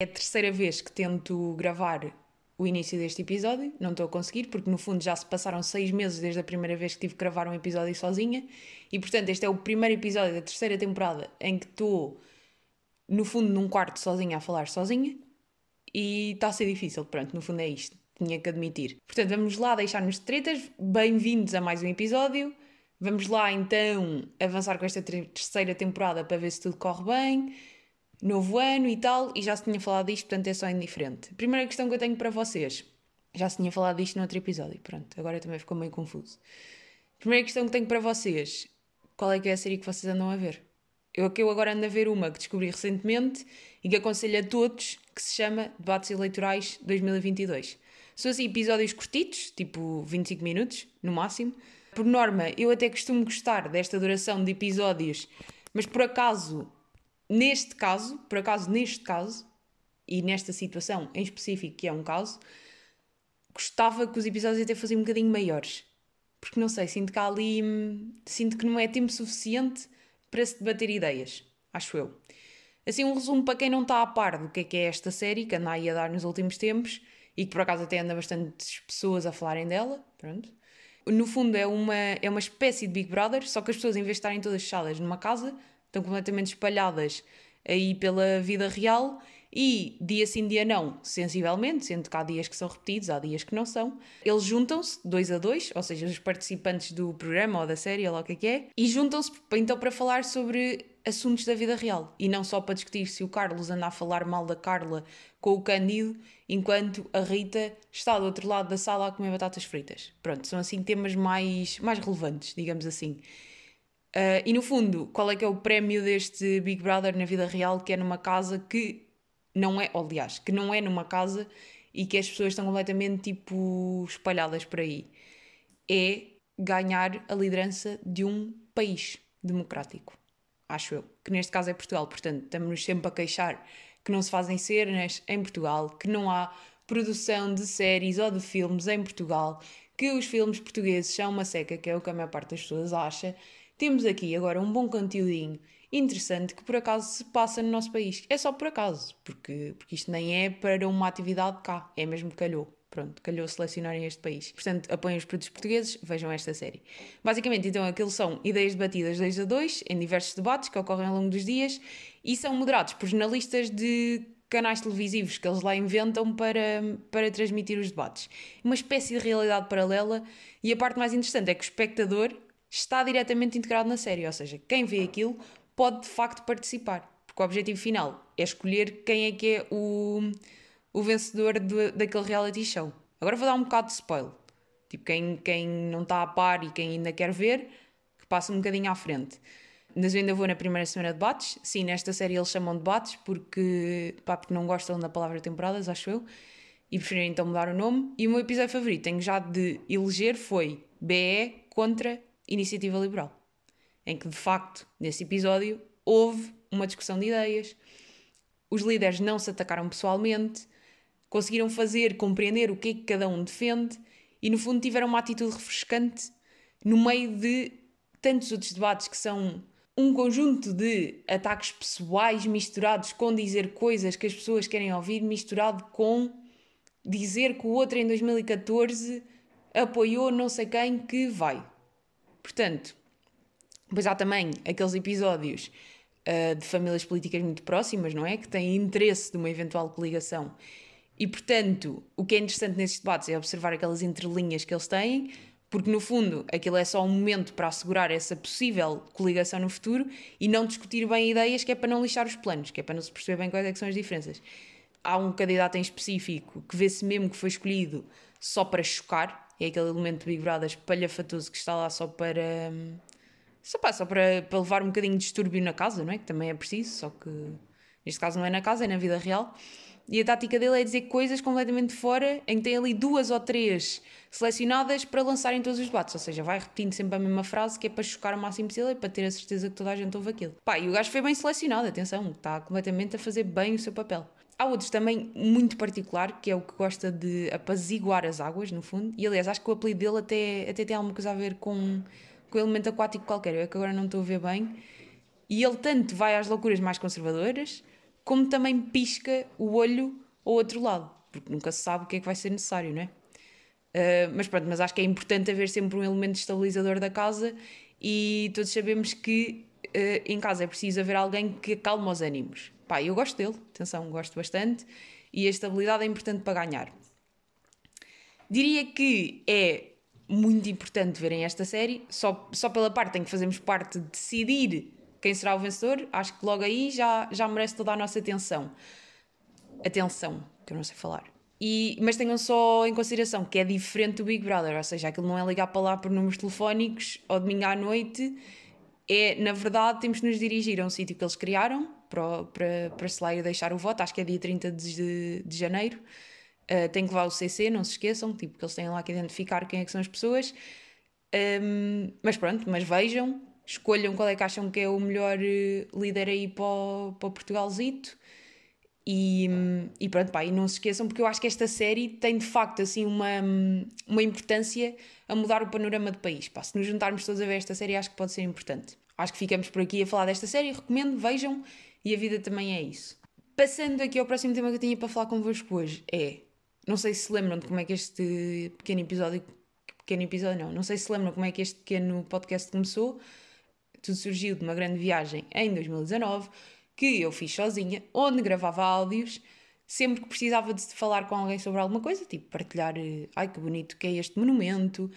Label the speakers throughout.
Speaker 1: É a terceira vez que tento gravar o início deste episódio, não estou a conseguir, porque no fundo já se passaram seis meses desde a primeira vez que tive que gravar um episódio sozinha, e portanto este é o primeiro episódio da terceira temporada em que estou, no fundo, num quarto sozinha a falar sozinha, e está a ser difícil, pronto, no fundo é isto, tinha que admitir. Portanto, vamos lá deixar-nos de tretas, bem-vindos a mais um episódio, vamos lá então avançar com esta terceira temporada para ver se tudo corre bem novo ano e tal, e já se tinha falado disto, portanto é só indiferente. Primeira questão que eu tenho para vocês. Já se tinha falado disto no outro episódio, pronto, agora também ficou meio confuso. Primeira questão que tenho para vocês: qual é que é a série que vocês andam a ver? Eu que eu agora ando a ver uma que descobri recentemente e que aconselho a todos, que se chama Debates Eleitorais 2022. São assim episódios curtitos, tipo 25 minutos, no máximo. Por norma, eu até costumo gostar desta duração de episódios, mas por acaso Neste caso, por acaso, neste caso, e nesta situação em específico, que é um caso, gostava que os episódios até fossem um bocadinho maiores. Porque não sei, sinto que há ali. Sinto que não é tempo suficiente para se debater ideias. Acho eu. Assim, um resumo para quem não está a par do que é que é esta série, que anda aí a dar nos últimos tempos e que por acaso até anda bastantes pessoas a falarem dela. Pronto. No fundo, é uma, é uma espécie de Big Brother, só que as pessoas, em vez de estarem todas fechadas numa casa, estão completamente espalhadas aí pela vida real e dia sim, dia não, sensivelmente, sendo que há dias que são repetidos, há dias que não são. Eles juntam-se, dois a dois, ou seja, os participantes do programa ou da série, ou lá o que é que é, e juntam-se então para falar sobre assuntos da vida real e não só para discutir se o Carlos anda a falar mal da Carla com o Cândido enquanto a Rita está do outro lado da sala a comer batatas fritas. Pronto, são assim temas mais, mais relevantes, digamos assim. Uh, e no fundo, qual é que é o prémio deste Big Brother na vida real, que é numa casa que não é, aliás, que não é numa casa e que as pessoas estão completamente tipo espalhadas por aí? É ganhar a liderança de um país democrático, acho eu, que neste caso é Portugal. Portanto, estamos sempre a queixar que não se fazem cenas em Portugal, que não há produção de séries ou de filmes em Portugal, que os filmes portugueses são uma seca, que é o que a maior parte das pessoas acha temos aqui agora um bom conteúdinho interessante que por acaso se passa no nosso país. É só por acaso, porque, porque isto nem é para uma atividade cá, é mesmo calhou. Pronto, calhou selecionarem este país. Portanto, apoiem os produtos portugueses, vejam esta série. Basicamente, então, aquilo são ideias debatidas 2 a 2 em diversos debates que ocorrem ao longo dos dias e são moderados por jornalistas de canais televisivos que eles lá inventam para, para transmitir os debates. Uma espécie de realidade paralela e a parte mais interessante é que o espectador está diretamente integrado na série, ou seja, quem vê aquilo pode de facto participar, porque o objetivo final é escolher quem é que é o, o vencedor de, daquele reality show. Agora vou dar um bocado de spoiler. Tipo, quem, quem não está a par e quem ainda quer ver, que passa um bocadinho à frente. Mas eu ainda vou na primeira semana de debates. Sim, nesta série eles chamam debates porque, pá, porque não gostam da palavra temporadas, acho eu. E preferiram então mudar o nome. E o meu episódio favorito, tenho já de eleger, foi BE contra Iniciativa Liberal, em que de facto, nesse episódio, houve uma discussão de ideias, os líderes não se atacaram pessoalmente, conseguiram fazer compreender o que é que cada um defende e, no fundo, tiveram uma atitude refrescante no meio de tantos outros debates que são um conjunto de ataques pessoais misturados com dizer coisas que as pessoas querem ouvir, misturado com dizer que o outro em 2014 apoiou não sei quem que vai. Portanto, depois há também aqueles episódios uh, de famílias políticas muito próximas, não é? Que têm interesse de uma eventual coligação. E, portanto, o que é interessante nesses debates é observar aquelas entrelinhas que eles têm, porque, no fundo, aquilo é só um momento para assegurar essa possível coligação no futuro e não discutir bem ideias, que é para não lixar os planos, que é para não se perceber bem quais é são as diferenças. Há um candidato em específico que vê-se mesmo que foi escolhido só para chocar, é aquele elemento de Big Brother espalhafatoso que está lá só para. Só, pá, só para, para levar um bocadinho de distúrbio na casa, não é? Que também é preciso, só que neste caso não é na casa, é na vida real. E a tática dele é dizer coisas completamente fora, em que tem ali duas ou três selecionadas para lançarem todos os debates. Ou seja, vai repetindo sempre a mesma frase, que é para chocar o máximo possível e para ter a certeza que toda a gente ouve aquilo. Pá, e o gajo foi bem selecionado, atenção, está completamente a fazer bem o seu papel. Há outros também muito particular, que é o que gosta de apaziguar as águas, no fundo. E aliás, acho que o apelido dele até, até tem alguma coisa a ver com, com elemento aquático qualquer. Eu é que agora não estou a ver bem. E ele tanto vai às loucuras mais conservadoras, como também pisca o olho ao outro lado, porque nunca se sabe o que é que vai ser necessário, não é? Uh, mas pronto, mas acho que é importante haver sempre um elemento estabilizador da casa e todos sabemos que uh, em casa é preciso haver alguém que acalme os ânimos. Pá, eu gosto dele, atenção, gosto bastante e a estabilidade é importante para ganhar. Diria que é muito importante verem esta série, só, só pela parte em que fazemos parte de decidir quem será o vencedor, acho que logo aí já, já merece toda a nossa atenção. Atenção, que eu não sei falar. E, mas tenham só em consideração que é diferente do Big Brother, ou seja, aquilo não é ligar para lá por números telefónicos ao domingo à noite, é, na verdade, temos que nos dirigir a um sítio que eles criaram para, para, para se lá ir deixar o voto, acho que é dia 30 de, de janeiro. Uh, tem que levar o CC, não se esqueçam, tipo, que eles têm lá que identificar quem é que são as pessoas. Um, mas pronto, mas vejam, escolham qual é que acham que é o melhor eh, líder aí para o, para o Portugalzito e, e pronto, pá, e não se esqueçam, porque eu acho que esta série tem de facto assim uma, uma importância a mudar o panorama do país. Pá, se nos juntarmos todos a ver esta série, acho que pode ser importante. Acho que ficamos por aqui a falar desta série, recomendo, vejam, e a vida também é isso. Passando aqui ao próximo tema que eu tinha para falar convosco hoje, é. Não sei se lembram de como é que este pequeno episódio. Pequeno episódio, não. Não sei se se lembram como é que este pequeno podcast começou. Tudo surgiu de uma grande viagem em 2019 que eu fiz sozinha, onde gravava áudios sempre que precisava de falar com alguém sobre alguma coisa, tipo partilhar, eh, ai que bonito que é este monumento,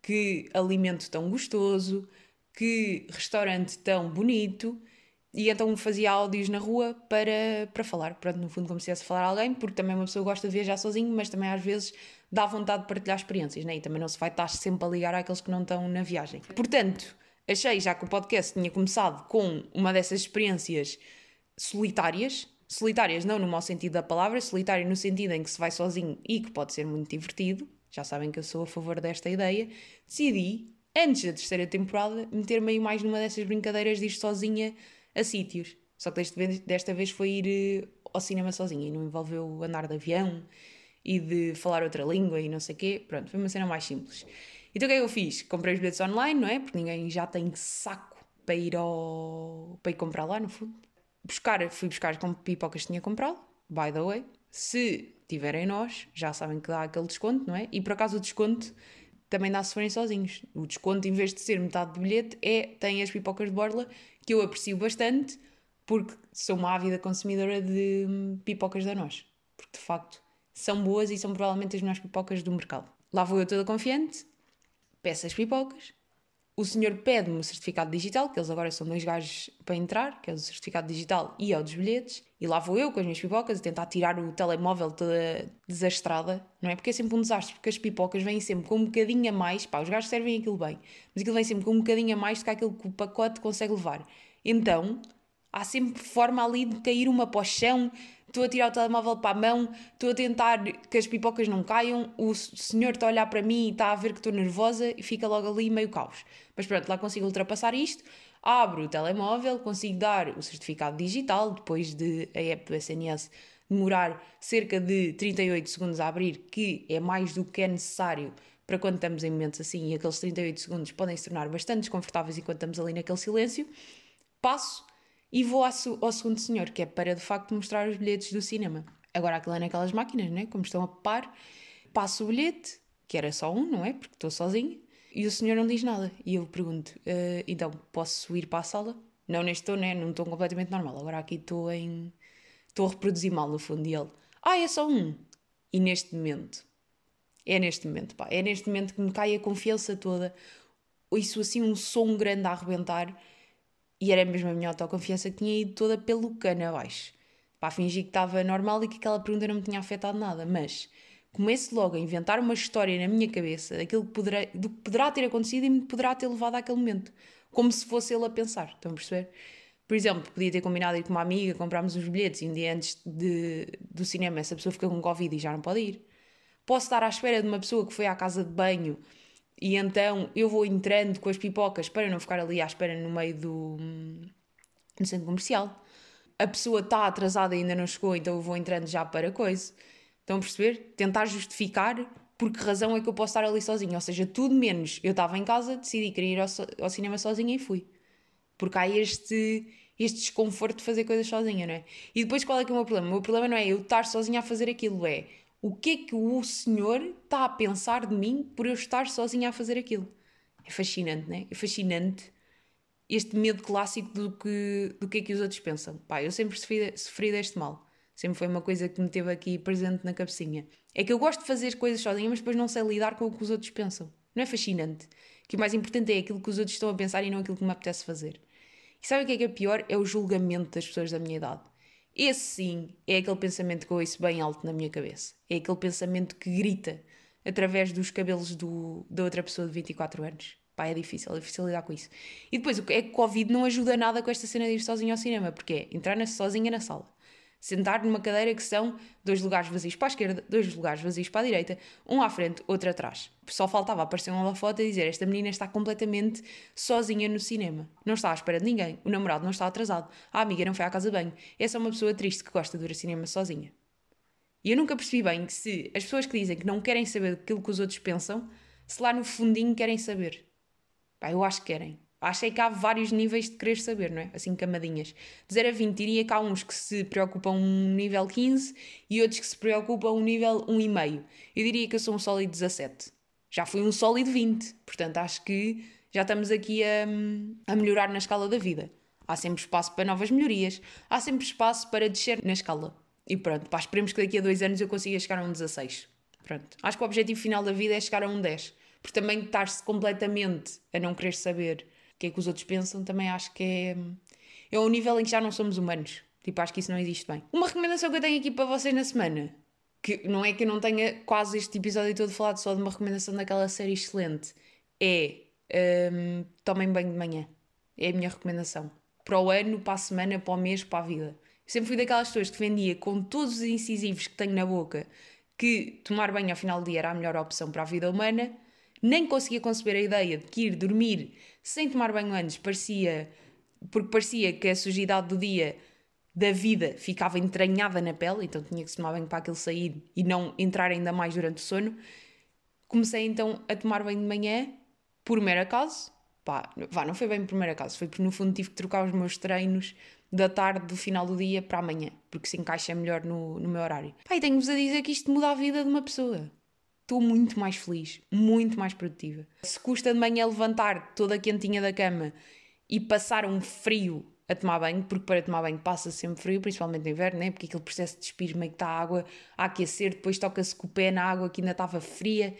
Speaker 1: que alimento tão gostoso, que restaurante tão bonito. E então fazia áudios na rua para, para falar. Pronto, no fundo, como se estivesse a falar a alguém, porque também uma pessoa gosta de viajar sozinho, mas também às vezes dá vontade de partilhar experiências, né? E também não se vai estar sempre a ligar àqueles que não estão na viagem. Portanto, achei já que o podcast tinha começado com uma dessas experiências solitárias, solitárias não no mau sentido da palavra, solitária no sentido em que se vai sozinho e que pode ser muito divertido, já sabem que eu sou a favor desta ideia, decidi, antes da terceira temporada, meter-me aí mais numa dessas brincadeiras de ir sozinha a sítios. Só que desta vez, desta vez foi ir eh, ao cinema sozinha e não envolveu andar de avião e de falar outra língua e não sei o quê. Pronto, foi uma cena mais simples. Então o que é que eu fiz? Comprei os bilhetes online, não é? Porque ninguém já tem saco para ir, ao... para ir comprar lá, no fundo buscar, fui buscar como pipocas que tinha comprado, by the way. Se tiverem nós, já sabem que dá aquele desconto, não é? E por acaso o desconto também dá se forem sozinhos. O desconto, em vez de ser metade do bilhete, é tem as pipocas de borla, que eu aprecio bastante, porque sou uma ávida consumidora de hum, pipocas da nós. Porque de facto são boas e são provavelmente as melhores pipocas do mercado. Lá vou eu toda confiante, peço as pipocas, o senhor pede-me o certificado digital, que eles agora são dois gajos para entrar, que é o certificado digital e é o dos bilhetes, e lá vou eu com as minhas pipocas a tentar tirar o telemóvel toda desastrada, não é? Porque é sempre um desastre, porque as pipocas vêm sempre com um bocadinho a mais, pá, os gajos servem aquilo bem, mas aquilo vem sempre com um bocadinho a mais do que aquilo que o pacote consegue levar. Então, há sempre forma ali de cair uma para o chão, estou a tirar o telemóvel para a mão, estou a tentar que as pipocas não caiam, o senhor está a olhar para mim e está a ver que estou nervosa e fica logo ali meio caos. Mas pronto, lá consigo ultrapassar isto, abro o telemóvel, consigo dar o certificado digital, depois de a app do SNS demorar cerca de 38 segundos a abrir, que é mais do que é necessário para quando estamos em momentos assim, e aqueles 38 segundos podem se tornar bastante desconfortáveis enquanto estamos ali naquele silêncio, passo e vou ao, ao segundo senhor, que é para de facto mostrar os bilhetes do cinema. Agora aquilo é naquelas máquinas, né? Como estão a par, passo o bilhete, que era só um, não é? Porque estou sozinha, e o senhor não diz nada. E eu pergunto, uh, então posso ir para a sala? Não, neste estou, né? Estou completamente normal. Agora aqui estou em. Estou a reproduzir mal no fundo. E ele, ah, é só um. E neste momento, é neste momento, pá, é neste momento que me cai a confiança toda. Isso assim, um som grande a arrebentar e era mesmo a minha autoconfiança que tinha ido toda pelo cano abaixo. Pá, fingi que estava normal e que aquela pergunta não me tinha afetado nada, mas comece logo a inventar uma história na minha cabeça daquilo que poderá, do que poderá ter acontecido e me poderá ter levado àquele momento. Como se fosse ele a pensar, estão a perceber? Por exemplo, podia ter combinado ir com uma amiga, comprámos os bilhetes e um dia antes de, do cinema essa pessoa fica com Covid e já não pode ir. Posso estar à espera de uma pessoa que foi à casa de banho e então eu vou entrando com as pipocas para não ficar ali à espera no meio do no centro comercial. A pessoa está atrasada e ainda não chegou, então eu vou entrando já para coisa. Estão a perceber? Tentar justificar por que razão é que eu posso estar ali sozinha. Ou seja, tudo menos. Eu estava em casa, decidi querer ir ao, ao cinema sozinha e fui. Porque há este, este desconforto de fazer coisas sozinha, não é? E depois qual é que é o meu problema? O meu problema não é eu estar sozinha a fazer aquilo, é o que é que o senhor está a pensar de mim por eu estar sozinha a fazer aquilo. É fascinante, não é? É fascinante este medo clássico do que, do que é que os outros pensam. Pá, eu sempre sofri, sofri deste mal. Sempre foi uma coisa que me teve aqui presente na cabecinha. É que eu gosto de fazer coisas sozinha, mas depois não sei lidar com o que os outros pensam. Não é fascinante? Que o mais importante é aquilo que os outros estão a pensar e não aquilo que me apetece fazer. E sabe o que é que é pior? É o julgamento das pessoas da minha idade. Esse sim é aquele pensamento que eu ouço bem alto na minha cabeça. É aquele pensamento que grita através dos cabelos do, da outra pessoa de 24 anos. Pá, é difícil, é difícil lidar com isso. E depois, é que o Covid não ajuda nada com esta cena de ir sozinho ao cinema, porque é entrar sozinha na sala sentar numa cadeira que são dois lugares vazios para a esquerda, dois lugares vazios para a direita, um à frente, outro atrás. Só faltava aparecer uma foto e dizer esta menina está completamente sozinha no cinema. Não está à espera de ninguém, o namorado não está atrasado, a amiga não foi à casa de banho. Essa é uma pessoa triste que gosta de ver cinema sozinha. E eu nunca percebi bem que se as pessoas que dizem que não querem saber daquilo que os outros pensam, se lá no fundinho querem saber. Pá, eu acho que querem. Achei que há vários níveis de querer saber, não é? Assim, camadinhas. De 0 a 20, diria que há uns que se preocupam um nível 15 e outros que se preocupam um nível 1,5. Eu diria que eu sou um sólido 17. Já fui um sólido 20. Portanto, acho que já estamos aqui a, a melhorar na escala da vida. Há sempre espaço para novas melhorias. Há sempre espaço para descer na escala. E pronto, pá, esperemos que daqui a dois anos eu consiga chegar a um 16. Pronto. Acho que o objetivo final da vida é chegar a um 10. Porque também estar-se completamente a não querer saber que é que os outros pensam, também acho que é, é um nível em que já não somos humanos. Tipo, acho que isso não existe bem. Uma recomendação que eu tenho aqui para vocês na semana, que não é que eu não tenha quase este episódio todo falado só de uma recomendação daquela série excelente, é um, tomem banho de manhã. É a minha recomendação. Para o ano, para a semana, para o mês, para a vida. Eu sempre fui daquelas pessoas que defendia com todos os incisivos que tenho na boca que tomar banho ao final do dia era a melhor opção para a vida humana nem conseguia conceber a ideia de que ir dormir sem tomar banho antes parecia. porque parecia que a sujidade do dia da vida ficava entranhada na pele, então tinha que se tomar banho para aquilo sair e não entrar ainda mais durante o sono. Comecei então a tomar banho de manhã, por mero acaso. Pá, vá, não foi bem por mero acaso, foi porque no fundo tive que trocar os meus treinos da tarde do final do dia para amanhã, porque se encaixa melhor no, no meu horário. Pá, e tenho-vos a dizer que isto muda a vida de uma pessoa estou muito mais feliz, muito mais produtiva. Se custa de manhã levantar toda quentinha da cama e passar um frio a tomar banho, porque para tomar banho passa sempre frio, principalmente no inverno, né? porque aquele processo de despir meio que está a água a aquecer, depois toca-se com o pé na água que ainda estava fria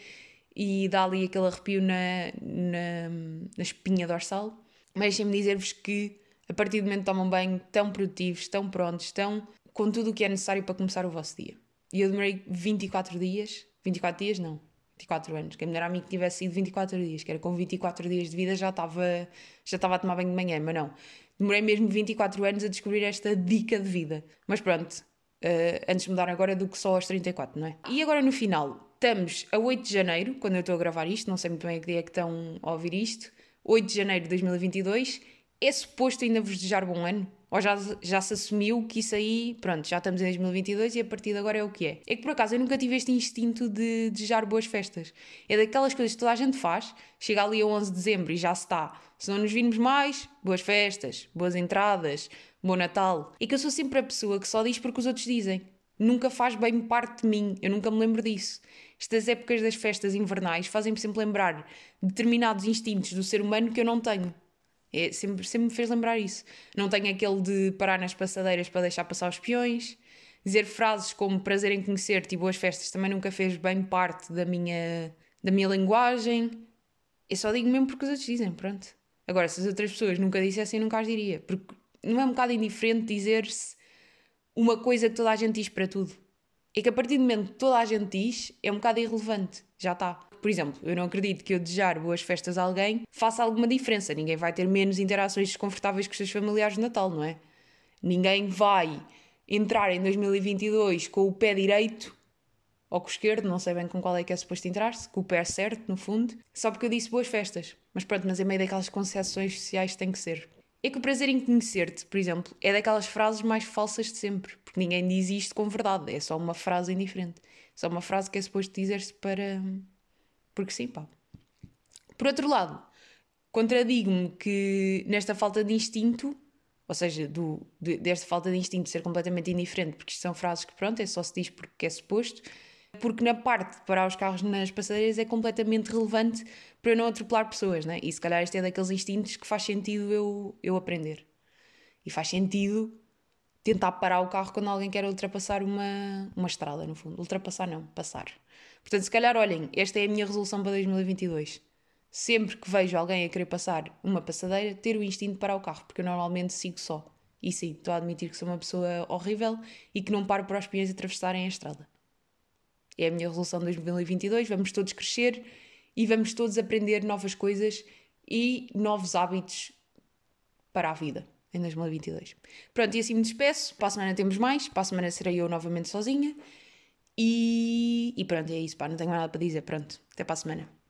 Speaker 1: e dá ali aquele arrepio na, na, na espinha dorsal. Mas deixem-me dizer-vos que a partir do momento que tomam banho, estão produtivos, estão prontos, estão com tudo o que é necessário para começar o vosso dia. E eu demorei 24 dias 24 dias não, 24 anos. Quem me dera a mim que tivesse sido 24 dias, que era com 24 dias de vida já estava já estava a tomar banho de manhã, mas não. Demorei mesmo 24 anos a descobrir esta dica de vida. Mas pronto, uh, antes de mudar agora do que só aos 34, não é? E agora no final, estamos a 8 de janeiro, quando eu estou a gravar isto, não sei muito bem a que dia é que estão a ouvir isto, 8 de janeiro de 2022. É suposto ainda vos desejar bom ano? Ou já, já se assumiu que isso aí, pronto, já estamos em 2022 e a partir de agora é o que é. É que por acaso eu nunca tive este instinto de desejar boas festas. É daquelas coisas que toda a gente faz, chega ali a 11 de dezembro e já se está. Se não nos virmos mais, boas festas, boas entradas, bom Natal. É que eu sou sempre a pessoa que só diz porque os outros dizem. Nunca faz bem parte de mim, eu nunca me lembro disso. Estas épocas das festas invernais fazem-me sempre lembrar determinados instintos do ser humano que eu não tenho. É, sempre, sempre me fez lembrar isso. Não tenho aquele de parar nas passadeiras para deixar passar os peões. Dizer frases como prazer em conhecer-te e boas festas também nunca fez bem parte da minha, da minha linguagem. Eu só digo mesmo porque os outros dizem, pronto. Agora, se as outras pessoas nunca dissessem, eu nunca as diria. Porque não é um bocado indiferente dizer-se uma coisa que toda a gente diz para tudo. É que a partir do momento que toda a gente diz, é um bocado irrelevante. Já está. Por exemplo, eu não acredito que eu desejar boas festas a alguém faça alguma diferença. Ninguém vai ter menos interações desconfortáveis com os seus familiares no Natal, não é? Ninguém vai entrar em 2022 com o pé direito ou com o esquerdo, não sei bem com qual é que é suposto entrar-se, com o pé certo, no fundo, só porque eu disse boas festas. Mas pronto, mas é meio daquelas concessões sociais tem que ser. É que o prazer em conhecer-te, por exemplo, é daquelas frases mais falsas de sempre, porque ninguém diz isto com verdade, é só uma frase indiferente. É só uma frase que é suposto dizer-se para, porque sim, pá. Por outro lado, contradigo-me que nesta falta de instinto, ou seja, do, de, desta falta de instinto de ser completamente indiferente, porque isto são frases que, pronto, é só se diz porque é suposto, porque na parte de parar os carros nas passadeiras é completamente relevante para eu não atropelar pessoas, né? E se calhar este é daqueles instintos que faz sentido eu, eu aprender. E faz sentido tentar parar o carro quando alguém quer ultrapassar uma, uma estrada, no fundo. Ultrapassar não, passar. Portanto, se calhar, olhem, esta é a minha resolução para 2022. Sempre que vejo alguém a querer passar uma passadeira, ter o instinto de parar o carro, porque eu normalmente sigo só. E sim, estou a admitir que sou uma pessoa horrível e que não paro para os peões atravessarem a estrada. É a minha resolução de 2022. Vamos todos crescer e vamos todos aprender novas coisas e novos hábitos para a vida em 2022. Pronto, e assim me despeço. Para a semana temos mais. Para a semana serei eu novamente sozinha. E, e pronto, é isso, pá. Não tenho nada para dizer. Pronto, até para a semana.